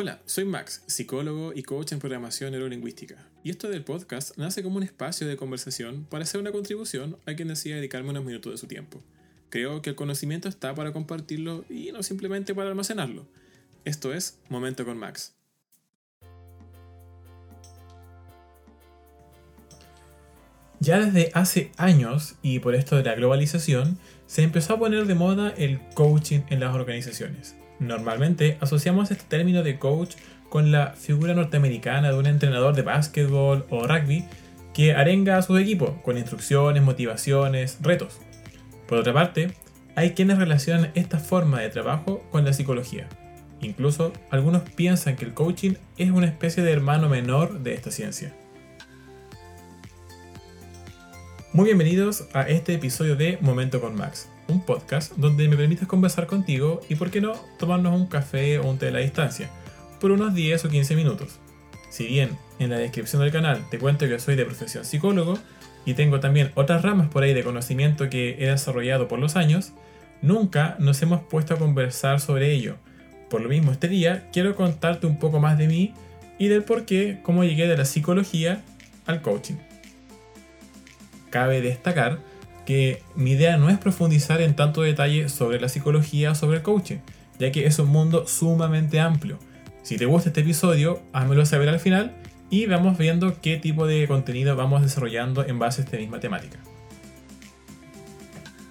Hola, soy Max, psicólogo y coach en programación neurolingüística. Y esto del podcast nace como un espacio de conversación para hacer una contribución a quien decida dedicarme unos minutos de su tiempo. Creo que el conocimiento está para compartirlo y no simplemente para almacenarlo. Esto es Momento con Max. Ya desde hace años, y por esto de la globalización, se empezó a poner de moda el coaching en las organizaciones. Normalmente asociamos este término de coach con la figura norteamericana de un entrenador de básquetbol o rugby que arenga a su equipo con instrucciones, motivaciones, retos. Por otra parte, hay quienes relacionan esta forma de trabajo con la psicología. Incluso algunos piensan que el coaching es una especie de hermano menor de esta ciencia. Muy bienvenidos a este episodio de Momento con Max, un podcast donde me permites conversar contigo y, por qué no, tomarnos un café o un té a la distancia, por unos 10 o 15 minutos. Si bien en la descripción del canal te cuento que soy de profesión psicólogo y tengo también otras ramas por ahí de conocimiento que he desarrollado por los años, nunca nos hemos puesto a conversar sobre ello. Por lo mismo, este día quiero contarte un poco más de mí y del por qué, cómo llegué de la psicología al coaching cabe destacar que mi idea no es profundizar en tanto detalle sobre la psicología o sobre el coaching, ya que es un mundo sumamente amplio. Si te gusta este episodio, házmelo saber al final y vamos viendo qué tipo de contenido vamos desarrollando en base a esta misma temática.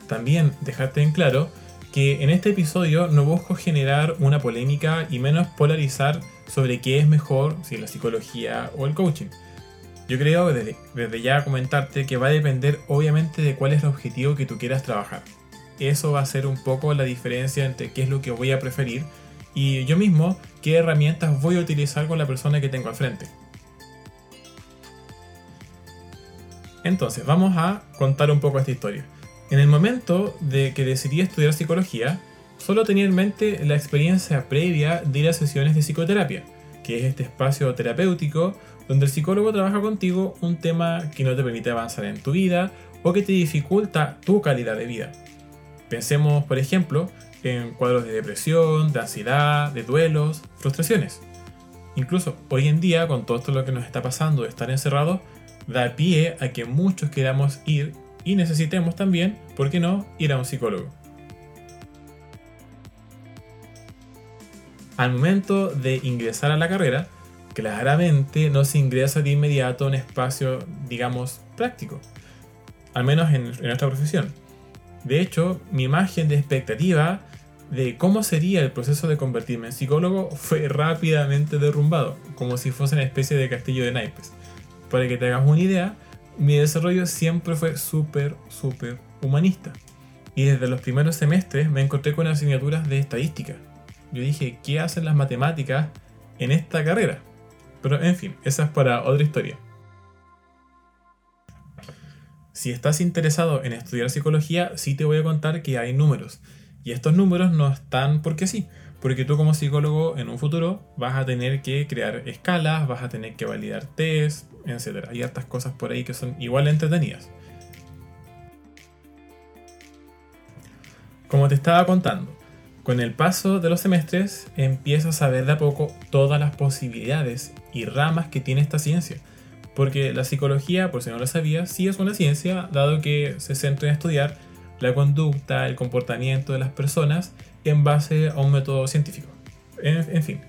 También dejarte en claro que en este episodio no busco generar una polémica y menos polarizar sobre qué es mejor, si la psicología o el coaching yo creo desde, desde ya comentarte que va a depender obviamente de cuál es el objetivo que tú quieras trabajar. Eso va a ser un poco la diferencia entre qué es lo que voy a preferir y yo mismo qué herramientas voy a utilizar con la persona que tengo al frente. Entonces, vamos a contar un poco esta historia. En el momento de que decidí estudiar psicología, solo tenía en mente la experiencia previa de ir a sesiones de psicoterapia, que es este espacio terapéutico donde el psicólogo trabaja contigo un tema que no te permite avanzar en tu vida o que te dificulta tu calidad de vida. Pensemos, por ejemplo, en cuadros de depresión, de ansiedad, de duelos, frustraciones. Incluso hoy en día, con todo esto lo que nos está pasando de estar encerrados, da pie a que muchos queramos ir y necesitemos también, ¿por qué no?, ir a un psicólogo. Al momento de ingresar a la carrera, claramente no se ingresa de inmediato a un espacio, digamos, práctico. Al menos en, nuestra profesión. De hecho, mi imagen de expectativa de cómo sería el proceso de convertirme en psicólogo fue rápidamente derrumbado, como si fuese una especie de castillo de naipes. Para que te hagas una idea, mi desarrollo siempre fue súper, súper humanista. Y desde los primeros semestres me encontré con asignaturas de estadística. Yo dije, ¿qué hacen las matemáticas en esta carrera? Pero en fin, esa es para otra historia. Si estás interesado en estudiar psicología, sí te voy a contar que hay números. Y estos números no están porque sí, porque tú como psicólogo en un futuro vas a tener que crear escalas, vas a tener que validar test, etc. Hay hartas cosas por ahí que son igual entretenidas. Como te estaba contando, con el paso de los semestres empiezas a ver de a poco todas las posibilidades y ramas que tiene esta ciencia. Porque la psicología, por si no lo sabías, sí es una ciencia, dado que se centra en estudiar la conducta, el comportamiento de las personas en base a un método científico. En, fin,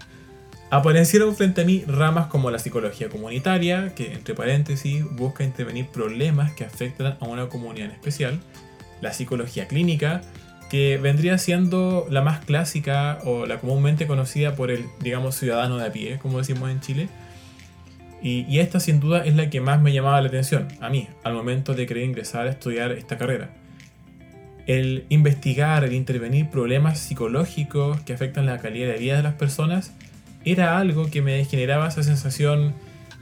aparecieron frente a mí ramas como la psicología comunitaria, que entre paréntesis busca intervenir problemas que afectan a una comunidad en especial, la psicología clínica, que vendría siendo la más clásica o la comúnmente conocida por el, digamos, ciudadano de a pie, como decimos en Chile. Y, esta sin duda es la que más me llamaba la atención a mí al momento de querer ingresar a estudiar esta carrera. El investigar, el intervenir problemas psicológicos que afectan la calidad de vida de las personas era algo que me generaba esa sensación,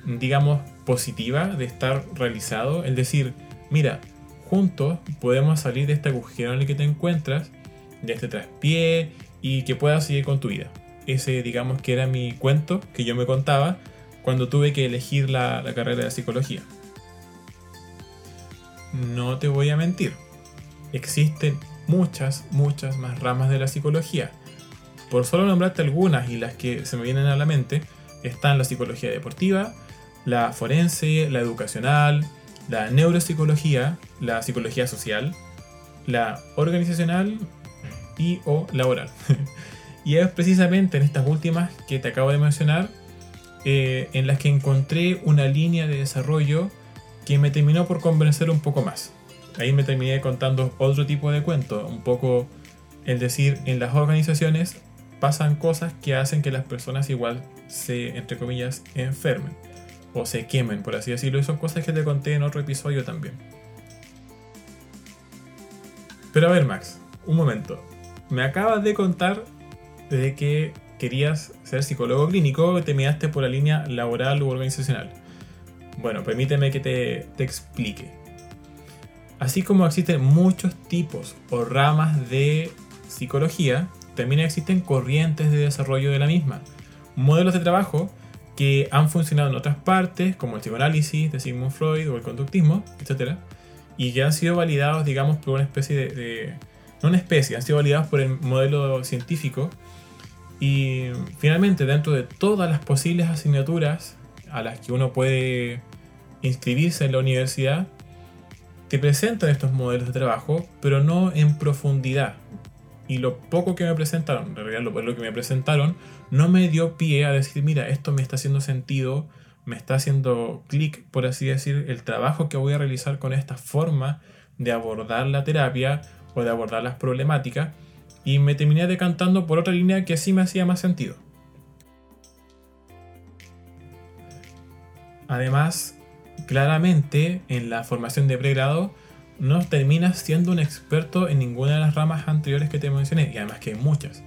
digamos, positiva de estar realizado. El decir, mira, juntos podemos salir de este agujero en el que te encuentras, de este traspié y que puedas seguir con tu vida. Ese, digamos, que era mi cuento que yo me contaba cuando tuve que elegir la, la carrera de psicología. No te voy a mentir, existen muchas, muchas más ramas de la psicología. por solo nombrarte algunas y las que se me vienen a la mente, están la psicología deportiva, la forense, la educacional, la neuropsicología, la psicología social, la organizacional y o laboral. y es precisamente en estas últimas que te acabo de mencionar eh, en las que encontré una línea de desarrollo que me terminó por convencer un poco más. Ahí me terminé contando otro tipo de cuento, un poco el decir, en las organizaciones pasan cosas que hacen que las personas igual se, entre comillas, enfermen o se quemen, por así decirlo, y son cosas que te conté en otro episodio también. Pero a ver, Max, un momento. Me acabas de contar de que querías ser psicólogo clínico y te miraste por la línea laboral u organizacional. Bueno, permíteme que te, te explique. Así como existen muchos tipos o ramas de psicología, también existen corrientes de desarrollo de la misma. Modelos de trabajo que han funcionado en otras partes, como el psicoanálisis de Sigmund Freud o el conductismo, etc. Y que han sido validados, digamos, por una especie de, no una especie, han sido validados por el modelo científico. Y finalmente, dentro de todas las posibles asignaturas a las que uno puede inscribirse en la universidad, te presentan estos modelos de trabajo, pero no en profundidad. Y lo poco que me presentaron, en realidad lo, que me presentaron, no me dio pie a decir, mira, esto me está haciendo sentido, me está haciendo clic, por así decir, el trabajo que voy a realizar con esta forma de abordar la terapia o de abordar las problemáticas. Y me terminé decantando por otra línea que sí me hacía más sentido. Además, claramente en la formación de pregrado no terminas siendo un experto en ninguna de las ramas anteriores que te mencioné, y además que hay muchas.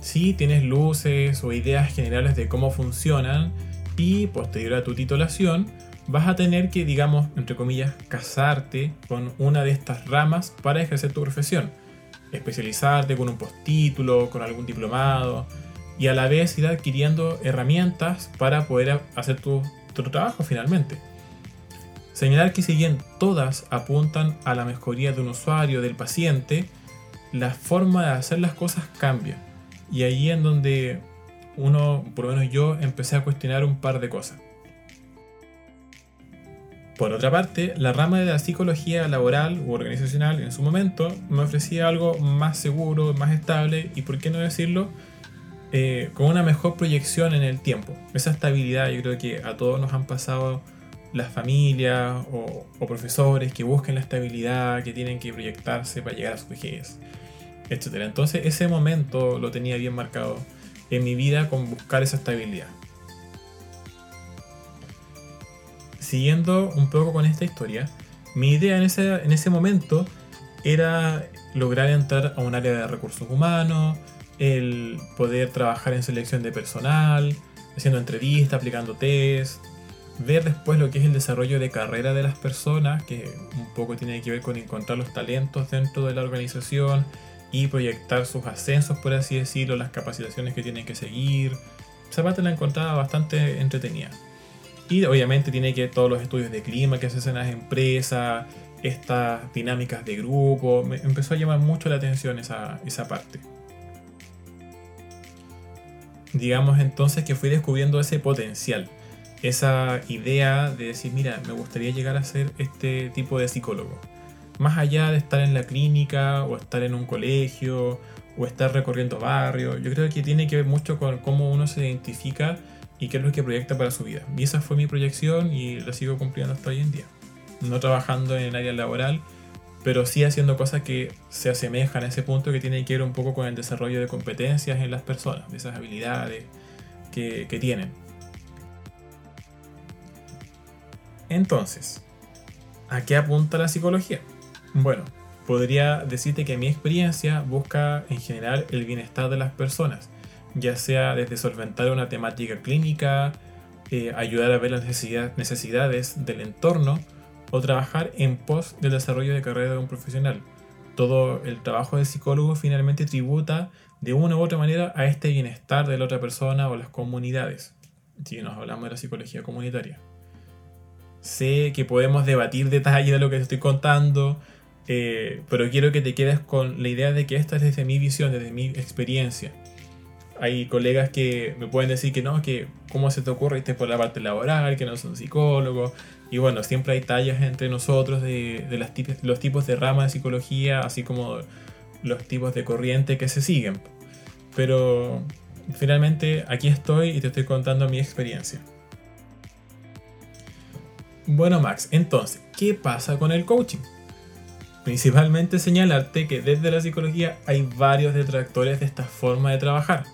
Si tienes luces o ideas generales de cómo funcionan, y posterior a tu titulación, vas a tener que, digamos, entre comillas, casarte con una de estas ramas para ejercer tu profesión. Especializarte con un postítulo, con algún diplomado, y a la vez ir adquiriendo herramientas para poder hacer tu trabajo finalmente. Señalar que si bien todas apuntan a la mejoría de un usuario, del paciente, la forma de hacer las cosas cambia. Y ahí en donde uno, por lo menos yo, empecé a cuestionar un par de cosas. Por otra parte, la rama de la psicología laboral u organizacional en su momento me ofrecía algo más seguro, más estable y, por qué no decirlo, eh, con una mejor proyección en el tiempo. Esa estabilidad yo creo que a todos nos han pasado las familias o, profesores que busquen la estabilidad, que tienen que proyectarse para llegar a su vejez, etc. Entonces ese momento lo tenía bien marcado en mi vida con buscar esa estabilidad. Siguiendo un poco con esta historia, mi idea en ese, en ese momento era lograr entrar a un área de recursos humanos, el poder trabajar en selección de personal, haciendo entrevistas, aplicando test, ver después lo que es el desarrollo de carrera de las personas, que un poco tiene que ver con encontrar los talentos dentro de la organización y proyectar sus ascensos, por así decirlo, las capacitaciones que tienen que seguir. Esa parte la encontraba bastante entretenida. Y obviamente tiene que ver todos los estudios de clima que se hacen en las empresas, estas dinámicas de grupo. Me empezó a llamar mucho la atención esa, esa parte. Digamos entonces que fui descubriendo ese potencial esa idea de decir, mira, me gustaría llegar a ser este tipo de psicólogo. Más allá de estar en la clínica o estar en un colegio o estar recorriendo barrios, yo creo que tiene que ver mucho con cómo uno se identifica y qué es lo que proyecta para su vida. Y esa fue mi proyección y la sigo cumpliendo hasta hoy en día. No trabajando en el área laboral, pero sí haciendo cosas que se asemejan a ese punto que tiene que ver un poco con el desarrollo de competencias en las personas, de esas habilidades que, que tienen. Entonces, ¿a qué apunta la psicología? Bueno, podría decirte que mi experiencia busca en general el bienestar de las personas, ya sea desde solventar una temática clínica, eh, ayudar a ver las necesidades del entorno o trabajar en pos del desarrollo de carrera de un profesional. Todo el trabajo del psicólogo finalmente tributa de una u otra manera a este bienestar de la otra persona o las comunidades, si nos hablamos de la psicología comunitaria. Sé que podemos debatir detalles de lo que te estoy contando, eh, pero quiero que te quedes con la idea de que esta es desde mi visión, desde mi experiencia. hay colegas que me pueden decir que no, que cómo se te ocurre irte por la parte laboral, que no son psicólogos. Y bueno, siempre hay tallas entre nosotros de, de las los tipos de ramas de psicología, así como los tipos de corriente que se siguen. Pero finalmente aquí estoy y te estoy contando mi experiencia. Bueno Max, entonces, ¿qué pasa con el coaching? Principalmente señalarte que desde la psicología hay varios detractores de esta forma de trabajar.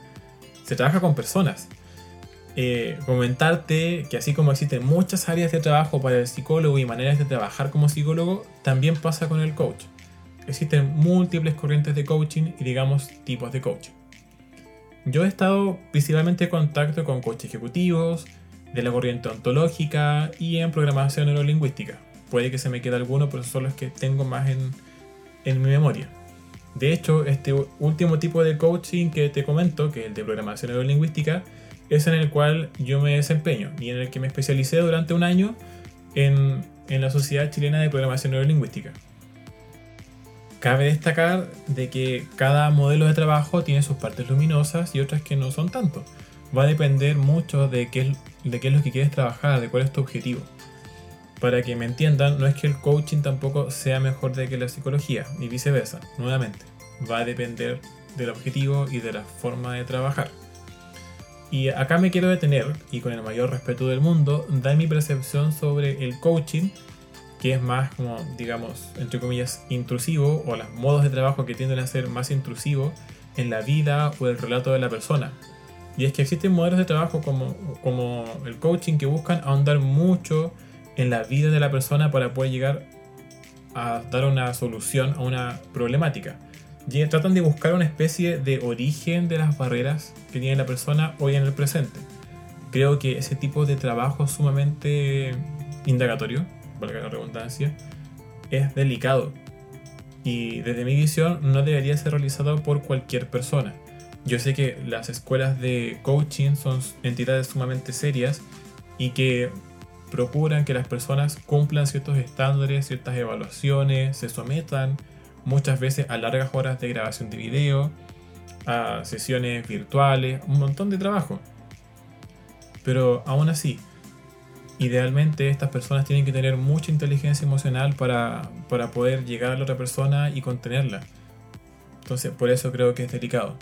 Se trabaja con personas. Eh, comentarte que así como existen muchas áreas de trabajo para el psicólogo y maneras de trabajar como psicólogo, también pasa con el coach. Existen múltiples corrientes de coaching y digamos tipos de coaching. Yo he estado principalmente en contacto con coaches ejecutivos, de la corriente ontológica y en programación neurolingüística. Puede que se me quede alguno, pero son los que tengo más en, en mi memoria. De hecho, este último tipo de coaching que te comento, que es el de programación neurolingüística, es en el cual yo me desempeño y en el que me especialicé durante un año en, en la Sociedad Chilena de Programación Neurolingüística. Cabe destacar de que cada modelo de trabajo tiene sus partes luminosas y otras que no son tanto. Va a depender mucho de qué, de qué es lo que quieres trabajar, de cuál es tu objetivo para que me entiendan, no es que el coaching tampoco sea mejor de que la psicología, ni viceversa, nuevamente. Va a depender del objetivo y de la forma de trabajar. Y acá me quiero detener, y con el mayor respeto del mundo, dar mi percepción sobre el coaching, que es más como, digamos, entre comillas, intrusivo, o los modos de trabajo que tienden a ser más intrusivos en la vida o el relato de la persona. Y es que existen modelos de trabajo como, como el coaching que buscan ahondar mucho en la vida de la persona para poder llegar a dar una solución a una problemática. Y tratan de buscar una especie de origen de las barreras que tiene la persona hoy en el presente. Creo que ese tipo de trabajo sumamente indagatorio, valga la redundancia, es delicado. Y desde mi visión no debería ser realizado por cualquier persona. Yo sé que las escuelas de coaching son entidades sumamente serias y que procuran que las personas cumplan ciertos estándares, ciertas evaluaciones, se sometan muchas veces a largas horas de grabación de video, a sesiones virtuales, un montón de trabajo. Pero aún así, idealmente estas personas tienen que tener mucha inteligencia emocional para, para poder llegar a la otra persona y contenerla. Entonces, por eso creo que es delicado.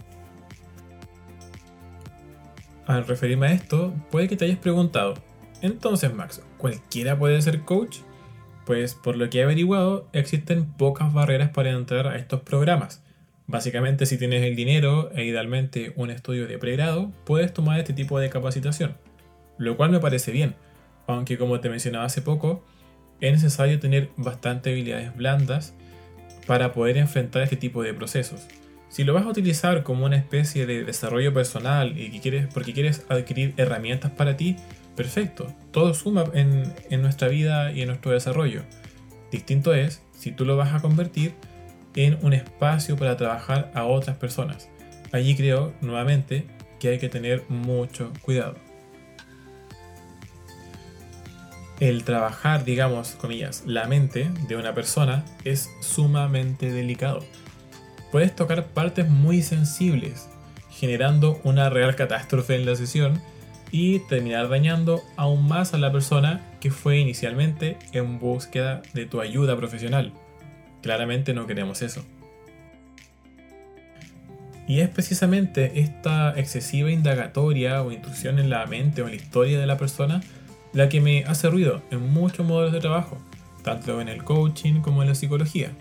Al referirme a esto, puede que te hayas preguntado, entonces, Max, ¿cualquiera puede ser coach? Pues por lo que he averiguado, existen pocas barreras para entrar a estos programas. Básicamente, si tienes el dinero e idealmente un estudio de pregrado, puedes tomar este tipo de capacitación, lo cual me parece bien, aunque como te mencionaba hace poco, es necesario tener bastante habilidades blandas para poder enfrentar este tipo de procesos. Si lo vas a utilizar como una especie de desarrollo personal y porque quieres adquirir herramientas para ti, perfecto, todo suma en, nuestra vida y en nuestro desarrollo. Distinto es si tú lo vas a convertir en un espacio para trabajar a otras personas. Allí creo, nuevamente, que hay que tener mucho cuidado. El trabajar, digamos, comillas, la mente de una persona es sumamente delicado. Puedes tocar partes muy sensibles, generando una real catástrofe en la sesión y terminar dañando aún más a la persona que fue inicialmente en búsqueda de tu ayuda profesional. Claramente no queremos eso. Y es precisamente esta excesiva indagatoria o intrusión en la mente o en la historia de la persona la que me hace ruido en muchos modelos de trabajo, tanto en el coaching como en la psicología.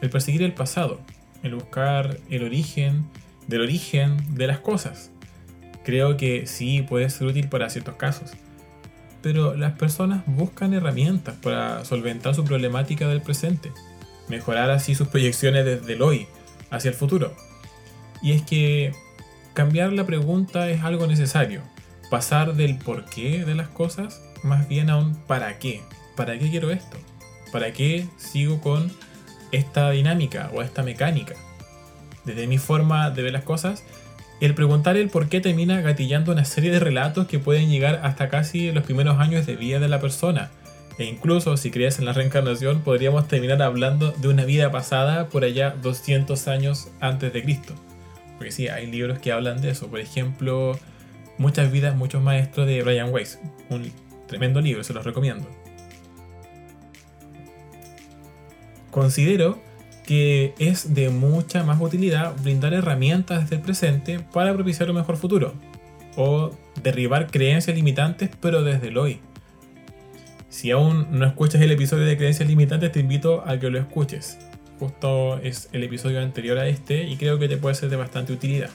El perseguir el pasado, el buscar el origen del origen de las cosas creo que sí puede ser útil para ciertos casos. Pero las personas buscan herramientas para solventar su problemática del presente, mejorar así sus proyecciones desde el hoy hacia el futuro. Y es que cambiar la pregunta es algo necesario, pasar del por qué de las cosas más bien a un para qué. ¿Para qué quiero esto? ¿Para qué sigo con esta dinámica o esta mecánica? Desde mi forma de ver las cosas, el preguntar el por qué termina gatillando una serie de relatos que pueden llegar hasta casi los primeros años de vida de la persona. E incluso si crees en la reencarnación, podríamos terminar hablando de una vida pasada por allá 200 años antes de Cristo. Porque sí, hay libros que hablan de eso. Por ejemplo, Muchas vidas, muchos maestros de Brian Weiss. Un tremendo libro, se los recomiendo. Considero que es de mucha más utilidad brindar herramientas desde el presente para propiciar un mejor futuro. O derribar creencias limitantes, pero desde el hoy. Si aún no escuchas el episodio de creencias limitantes, te invito a que lo escuches. Justo es el episodio anterior a este y creo que te puede ser de bastante utilidad.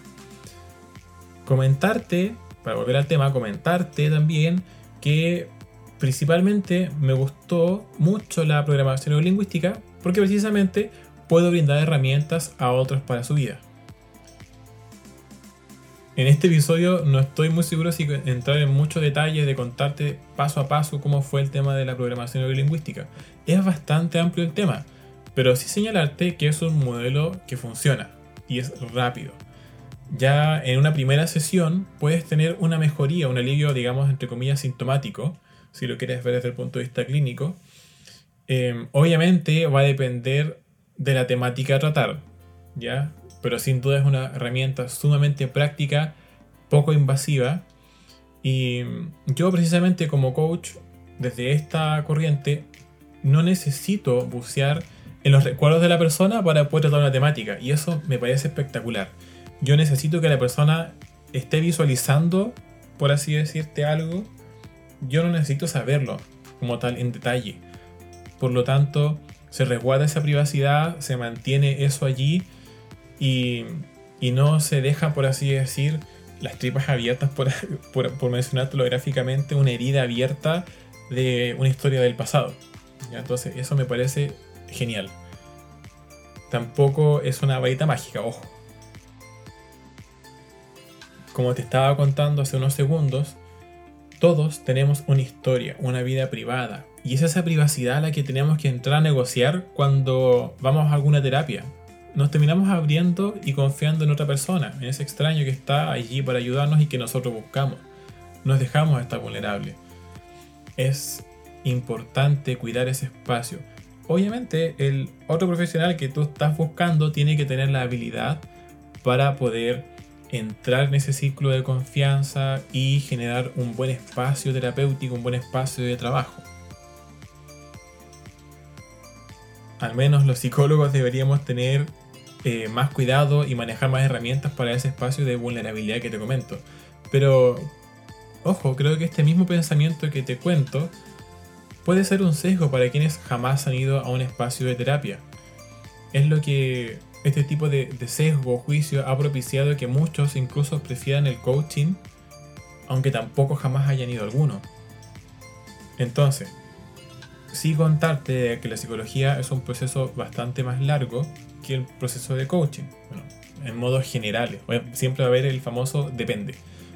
Comentarte para volver al tema, comentarte también que principalmente me gustó mucho la programación neurolingüística porque precisamente puedo brindar herramientas a otros para su vida. En este episodio no estoy muy seguro si entrar en muchos detalles de contarte paso a paso cómo fue el tema de la programación neurolingüística. Es bastante amplio el tema, pero sí señalarte que es un modelo que funciona y es rápido ya en una primera sesión puedes tener una mejoría, un alivio, digamos, entre comillas, sintomático, si lo quieres ver desde el punto de vista clínico. Em, obviamente va a depender de la temática a tratar, ¿ya? Pero sin duda es una herramienta sumamente práctica, poco invasiva. Y yo precisamente como coach, desde esta corriente, no necesito bucear en los recuerdos de la persona para poder tratar una temática. Y eso me parece espectacular yo necesito que la persona esté visualizando, por así decirte algo, yo no necesito saberlo como tal en detalle. Por lo tanto, se resguarda esa privacidad, se mantiene eso allí y, no se deja, por así decir, las tripas abiertas, por, por, por mencionártelo gráficamente, una herida abierta de una historia del pasado. Entonces, eso me parece genial. Tampoco es una varita mágica, ojo como te estaba contando hace unos segundos, todos tenemos una historia, una vida privada. Y es esa privacidad la que tenemos que entrar a negociar cuando vamos a alguna terapia. Nos terminamos abriendo y confiando en otra persona, en ese extraño que está allí para ayudarnos y que nosotros buscamos. Nos dejamos estar vulnerables. Es importante cuidar ese espacio. Obviamente el otro profesional que tú estás buscando tiene que tener la habilidad para poder entrar en ese ciclo de confianza y generar un buen espacio terapéutico, un buen espacio de trabajo. Al menos los psicólogos deberíamos tener eh, más cuidado y manejar más herramientas para ese espacio de vulnerabilidad que te comento. Pero, ojo, creo que este mismo pensamiento que te cuento puede ser un sesgo para quienes jamás han ido a un espacio de terapia. Es lo que este tipo de, sesgo o juicio ha propiciado que muchos incluso prefieran el coaching, aunque tampoco jamás hayan ido alguno. Entonces, sí contarte que la psicología es un proceso bastante más largo que el proceso de coaching. Bueno, en modos generales. Siempre va a haber el famoso depende.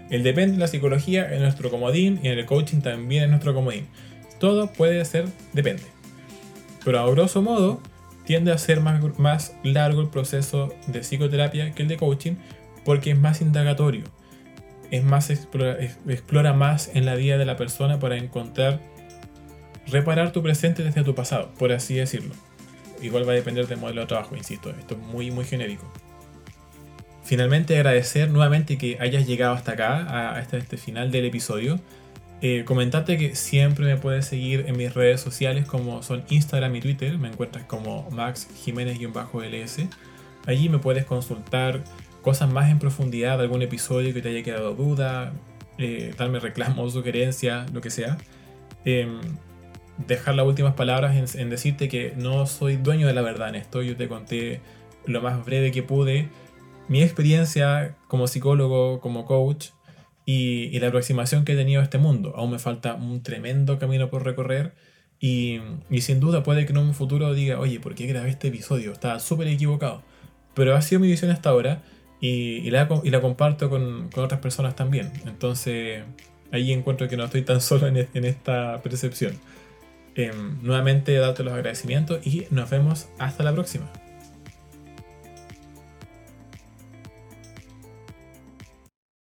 El depende de la psicología es nuestro comodín y en el coaching también es nuestro comodín. Todo puede ser depende. Pero a grosso modo, tiende a ser más, más largo el proceso de psicoterapia que el de coaching porque es más indagatorio, es más explora, explora más en la vida de la persona para encontrar, reparar tu presente desde tu pasado, por así decirlo. Igual va a depender del modelo de trabajo, insisto, esto es muy muy genérico. Finalmente agradecer nuevamente que hayas llegado hasta acá, a este, este final del episodio. Eh, comentarte que siempre me puedes seguir en mis redes sociales como son Instagram y Twitter. Me encuentras como Max Jiménez-LS. Allí me puedes consultar cosas más en profundidad, algún episodio que te haya quedado duda, eh, darme reclamos, sugerencias, lo que sea. Em, dejar las últimas palabras en, decirte que no soy dueño de la verdad en esto. Yo te conté lo más breve que pude mi experiencia como psicólogo, como coach y, la aproximación que he tenido a este mundo. Aún me falta un tremendo camino por recorrer y, sin duda puede que en un futuro diga, oye, ¿por qué grabé este episodio? Estaba súper equivocado. Pero ha sido mi visión hasta ahora y, la, y la, comparto con, otras personas también. Entonces ahí encuentro que no estoy tan solo en, esta percepción. Em, nuevamente darte los agradecimientos y nos vemos hasta la próxima.